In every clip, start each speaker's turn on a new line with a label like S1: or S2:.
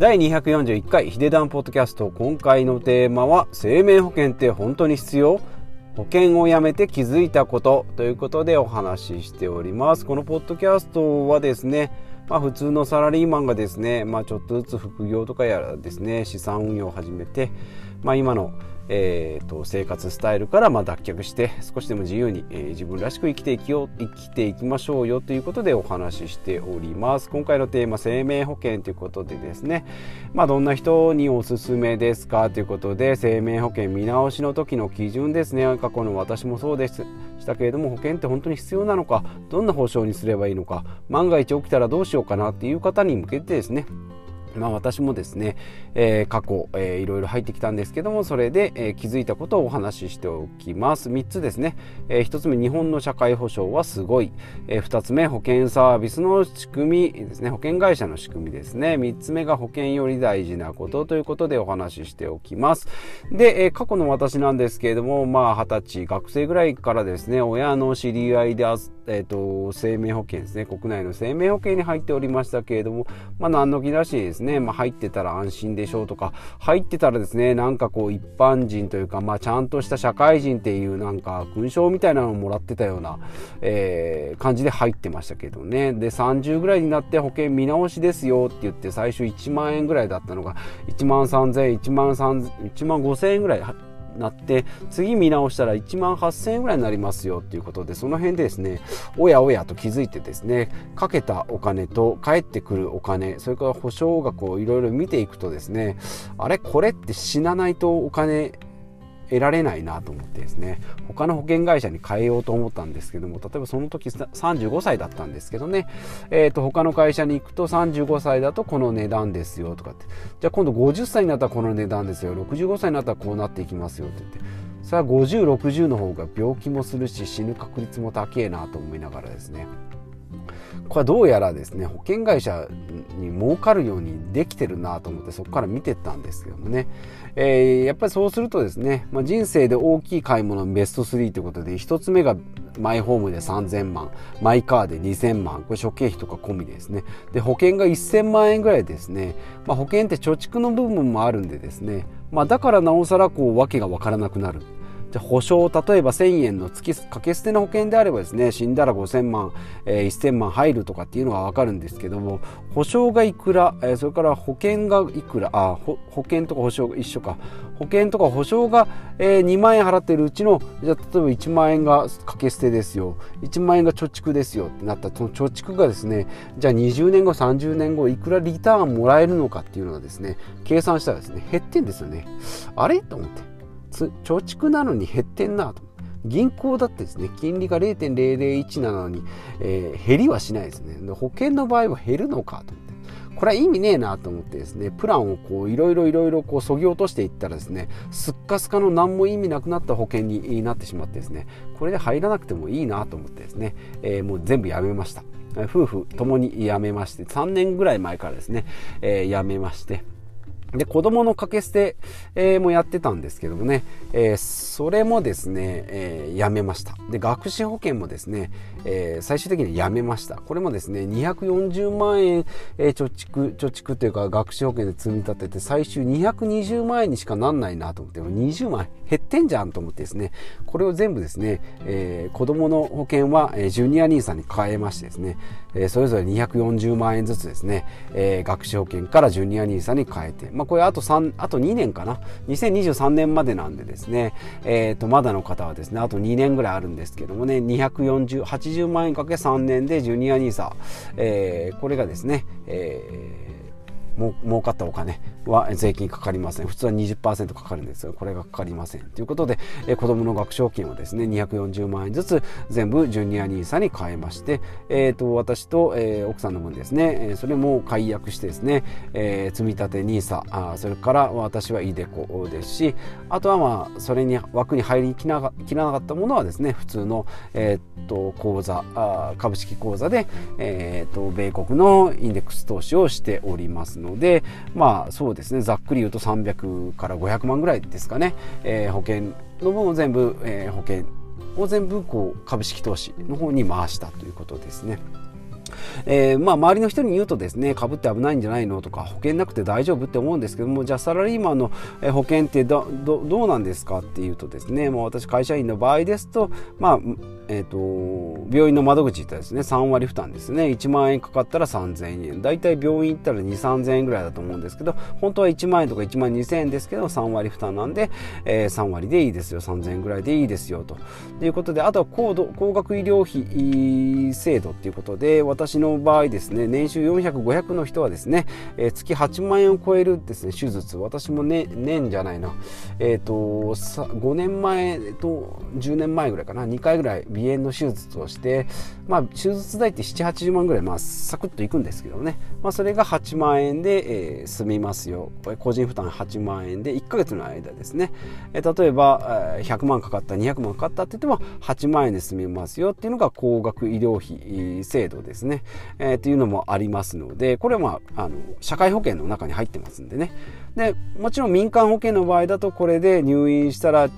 S1: 第241回ヒデダンポッドキャスト今回のテーマは生命保険って本当に必要？保険をやめて気づいたこと。ということでお話ししております。このポッドキャストはですねまあ、普通のサラリーマンがですね、まあ、ちょっとずつ副業とかやらですね資産運用を始めて、まあ、今のえーと、生活スタイルからま脱却して少しでも自由に、えー、自分らしく生きていきよ生きていきましょうよということでお話ししております。今回のテーマ生命保険ということでですね。まあどんな人におすすめですか？ということで生命保険見直しの時の基準ですね。過去の私もそうでしたけれども保険って本当に必要なのか？どんな保証にすればいいのか？万が一起きたらどうしようかな？っていう方に向けてですね。まあ、私もですね、えー、過去、えー、いろいろ入ってきたんですけどもそれで、えー、気づいたことをお話ししておきます。3つですね、えー、1つ目日本の社会保障はすごい、えー、2つ目保険サービスの仕組みですね。保険会社の仕組みですね。3つ目が保険より大事なことということでお話ししておきます。で、えー、過去の私なんですけれどもまあ20歳学生ぐらいからですね親の知り合いであってえーと、生命保険ですね。国内の生命保険に入っておりましたけれども、まあ、何の気なしにですね、まあ、入ってたら安心でしょうとか入ってたらですねなんかこう一般人というか、まあ、ちゃんとした社会人っていうなんか勲章みたいなのをもらってたような、えー、感じで入ってましたけどね。で30ぐらいになって保険見直しですよって言って最初1万円ぐらいだったのが1万3000円1万1万5000円ぐらいなって次見直したら1万8000円ぐらいになりますよということでその辺でですねおやおやと気づいてですねかけたお金と返ってくるお金それから保証額をいろいろ見ていくとですねあれ？これって死なないとお金得られないなと思ってですね他の保険会社に変えようと思ったんですけども例えばその時35歳だったんですけどね、えー、と他の会社に行くと35歳だとこの値段ですよとかって。じゃあ今度50歳になったらこの値段ですよ。65歳になったらこうなっていきますよって言って。それは5060の方が病気もするし死ぬ確率も高えなと思いながらですね。これはどうやらですね保険会社に儲かるようにできてるなと思ってそこから見てったんですけどもね、えー、やっぱりそうするとですね、まあ、人生で大きい買い物ベスト3ということで1つ目がマイホームで3000万マイカーで2000万これ諸経費とか込みですね。で保険が1000万円ぐらいですね、まあ、保険って貯蓄の部分もあるんでですね、まあ、だからなおさらこう訳が分からなくなる。じゃ保証例えば1000円の月掛け捨ての保険であればですね死んだら5000万、えー、1000万入るとかっていうのは分かるんですけども保証がいくら、えー、それから保険がいくらあ保険とか保証が一緒か。保険とか保証が、えー、2万円払ってるうちのじゃ例えば1万円が掛け捨てですよ。1万円が貯蓄ですよ。ってなったその貯蓄がですねじゃあ20年後30年後いくらリターンもらえるのかっていうのがですね計算したらですね減ってんですよね。あれ？と思って。貯蓄なのに減ってんなと。銀行だってですね金利が0.001なのに、えー、減りはしないですね。保険の場合は減るのかとこれは意味ねえなと思ってですねプランをこういろいろいろいろこうそぎ落としていったらですねすっかすかの何も意味なくなった保険になってしまってですねこれで入らなくてもいいなと思ってですね、えー、もう全部やめました。夫婦ともに辞めまして3年ぐらい前からですね、えー、辞めまして。で、子供の掛け捨て、え、もやってたんですけどもね、えー、それもですね、えー、やめました。で、学資保険もですね、え、最終的にやめました。これもですね、240万円、え、貯蓄、貯蓄というか学資保険で積み立てて、最終220万円にしかなんないなと思って、20万減ってんじゃんと思ってですね、これを全部ですね、え、子供の保険は、え、ジュニア NISA に変えましてですね、え、それぞれ240万円ずつですね、え、学資保険からジュニア NISA に変えて、まあ、これあと3、あと2年かな。2023年までなんでですね、えっ、ー、と、まだの方はですね、あと2年ぐらいあるんですけどもね、240、80万円かけ3年でジュニア NISA、え、これがですね、えーも儲かったお金は税金かかりません。普通は20%かかるんですがこれがかかりません。ということで、えー、子どもの学賞金をですね240万円ずつ全部ジュニア NISA に変えまして、えーと、私と、えー、奥さんの分ですね、えー、それも解約してですね、えー、積立 NISA あそれから私は iDeCo ですしあとはまあそれに枠に入りきなきらなかったものはですね普通の、えーと、口座あ株式口座で、えーと米国のインデックス投資をしておりますのでまあそうですねざっくり言うと300から500万ぐらいですかね、えー、保険の分を全部、えー、保険を全部こう株式投資の方に回したということですね。えー、まあ、周りの人に言うとですねかぶって危ないんじゃないのとか保険なくて大丈夫って思うんですけどもじゃあサラリーマンの保険ってどどうなんですかっていうとですねもう私会社員の場合ですとまあえーと、病院の窓口行ったらですね3割負担ですね。1万円かかったら3000円大体病院行ったら2 3 0 0円ぐらいだと思うんですけど本当は1万円とか1万2000円ですけど3割負担なんで、えー、3割でいいですよ。3000円ぐらいでいいですよと。いうことであとは高度高額医療費制度っていうことで私私の場合ですね年収400500の人はですね、えー、月8万円を超えるですね手術私もね年じゃないなえ、ー、と5年前と10年前ぐらいかな2回ぐらい鼻炎の手術をして、まあ、手術代って7、80万ぐらい、まあ、サクッといくんですけどね、まあ、それが8万円で、えー、済みますよ。これ個人負担8万円で1ヶ月の間ですね。えー、例えば、えー、100万かかった、200万かかったって言っても8万円で済みますよっていうのが高額医療費制度ですね。ねえー、っていうのもありますので、これはまあ、あの、社会保険の中に入ってますんでね。で、もちろん民間保険の場合だとこれで入院したら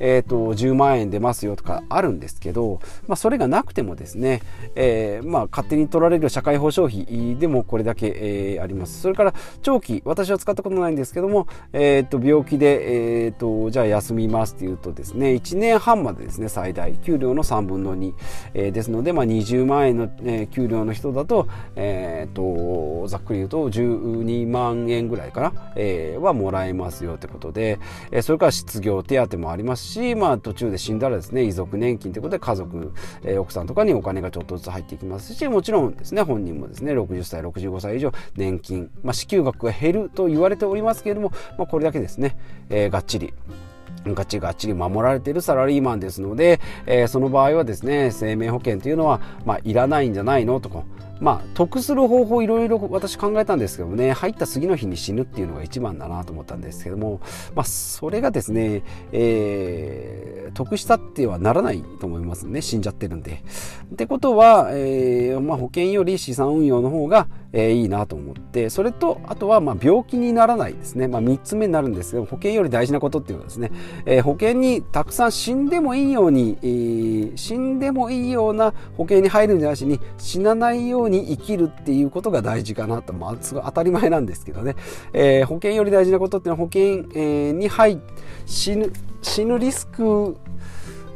S1: えーと、10万円出ますよとかあるんですけど、まあ、それがなくてもですね、えー、まあ、勝手に取られる社会保障費でもこれだけ、えー、あります。それから長期私は使ったことないんですけども、えーと、病気で、えーと、じゃあ休みますっていうとですね1年半までですね最大給料の3分の2、えー、ですので、まあ、20万円の、えー、給料の人だと,、えー、とざっくり言うと12万円ぐらいかな、えー、はもらえますよってことで、えー、それから失業手当もあります。ますし、まあ、途中で死んだらですね遺族年金ということで家族、えー、奥さんとかにお金がちょっとずつ入っていきますしもちろんですね本人もですね60歳65歳以上年金、まあ、支給額が減ると言われておりますけれども、まあ、これだけですね、えー、がっちりがっちりがっちり守られているサラリーマンですので、えー、その場合はですね生命保険というのは、まあ、いらないんじゃないのとかまあ得する方法いろいろ私考えたんですけどもね入った次の日に死ぬっていうのが一番だなと思ったんですけどもまあそれがですね、えー、得したってはならないと思いますね死んじゃってるんで。ってことは、えーまあ、保険より資産運用の方が、えー、いいなと思ってそれとあとはま病気にならないですね、まあ、3つ目になるんですけど保険より大事なことっていうのはですね、えー、保険にたくさん死んでもいいように、えー、死んでもいいような保険に入るんじゃなしに死なないように生きるっていうことが大事かなと、まあ、すごい当たり前なんですけどね、え、保険より大事なことっていうのは保険、え、に入死ぬ死ぬリスク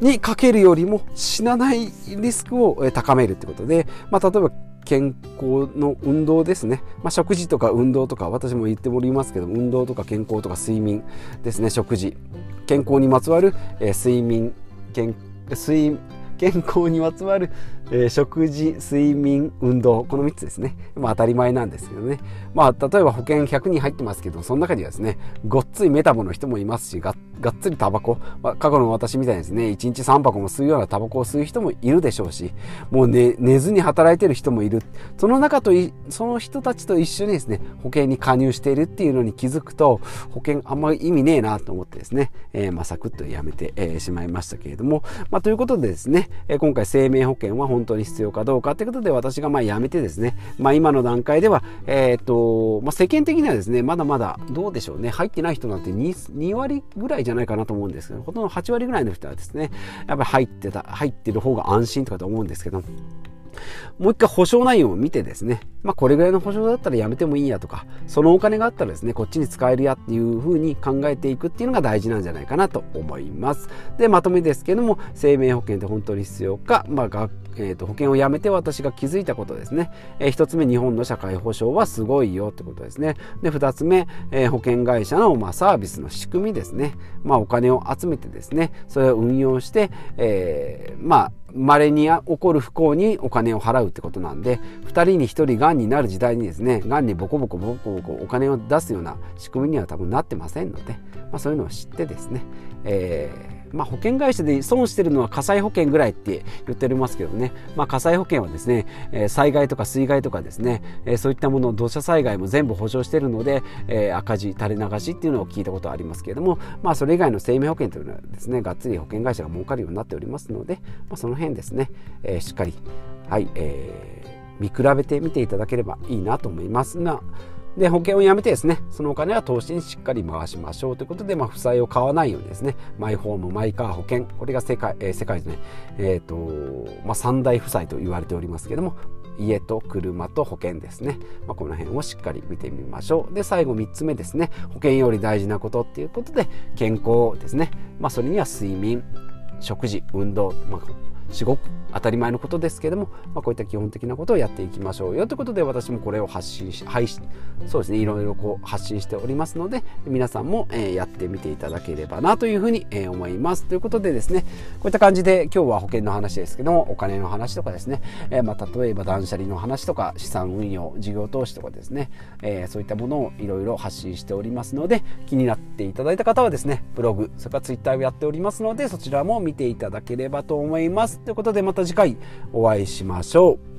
S1: にかけるよりも死なないリスクを高めるってことで、まあ、例えば健康の運動ですね、まあ、食事とか運動とか私も言っておりますけど運動とか健康とか睡眠ですね食事。健康にまつわる、えー、睡眠健睡健康にまつわるえー、食事睡眠運動この3つですね、まあ、当たり前なんですけどね、まあ、例えば保険100人入ってますけどその中にはですねごっついメタボの人もいますしがっがっつりタバコ、まあ、過去の私みたいにですね1日3箱も吸うようなタバコを吸う人もいるでしょうしもう、ね、寝ずに働いてる人もいる。その中といその人たちと一緒にですね保険に加入しているっていうのに気づくと保険あんまり意味ねえなと思ってですね、えー、まあ、サクッとやめて、えー、しまいましたけれども、まあ、ということでですね、えー、今回生命保険は本当に必要かどうかということで私がまあやめてですね、まあ、今の段階では、えーとまあ、世間的にはですねまだまだどうでしょうね入ってない人なんて 2, 2割ぐらいじゃゃないかなと思うんですけどほとんど8割ぐらいの人はですねやっぱり入ってた入ってる方が安心とかと思うんですけどもう一回保証内容を見てですね、まあ、これぐらいの保証だったらやめてもいいやとか、そのお金があったらですね、こっちに使えるやっていうふうに考えていくっていうのが大事なんじゃないかなと思います。で、まとめですけども、生命保険って本当に必要か、まあ、えー、と保険をやめて私が気づいたことですね。えー、1つ目、日本の社会保障はすごいよってことですね。で、2つ目、えー、保険会社の、まあ、サービスの仕組みですね。まあ、お金を集めてですね、それを運用して、えー、まあ、稀に起こる不幸にお金を払うってことなんで2人に1人がんになる時代にですねがんにボコボコボコボコお金を出すような仕組みには多分なってませんので、まあ、そういうのを知ってですね、えーまあ、保険会社で損してるのは火災保険ぐらいって言っておりますけどね、まあ、火災保険はですね、え、災害とか水害とかですね、え、そういったもの土砂災害も全部保証してるので、え、赤字垂れ流しっていうのを聞いたことありますけれども、まあ、それ以外の生命保険というのはですねがっつり保険会社が儲かるようになっておりますので、まあ、その辺ですね、え、しっかり、はいえー、見比べてみていただければいいなと思いますが、で保険をやめてですねそのお金は投資にしっかり回しましょうということで、まあ、負債を買わないようにですねマイホームマイカー保険これが世界,、えー、世界ですね、えーとまあ、三大負債と言われておりますけども家と車と保険ですね、まあ、この辺をしっかり見てみましょう。で最後3つ目ですね保険より大事なことっていうことで健康ですね、まあ、それには睡眠食事運動、まあ、至極当たり前のことですけれども、まあ、こういった基本的なことをやっていきましょうよ。ということで私もこれを発信し配信そうですねいろいろこう発信しておりますので皆さんも、え、やってみていただければなというふうに、え、思います。ということでですねこういった感じで今日は保険の話ですけどもお金の話とかですね、え、まあ、例えば断捨離の話とか資産運用事業投資とかですね、えそういったものをいろいろ発信しておりますので気になっていただいた方はですねブログそれからツイッターをやっておりますのでそちらも見ていただければと思います。ということでまた次回お会いしましょう。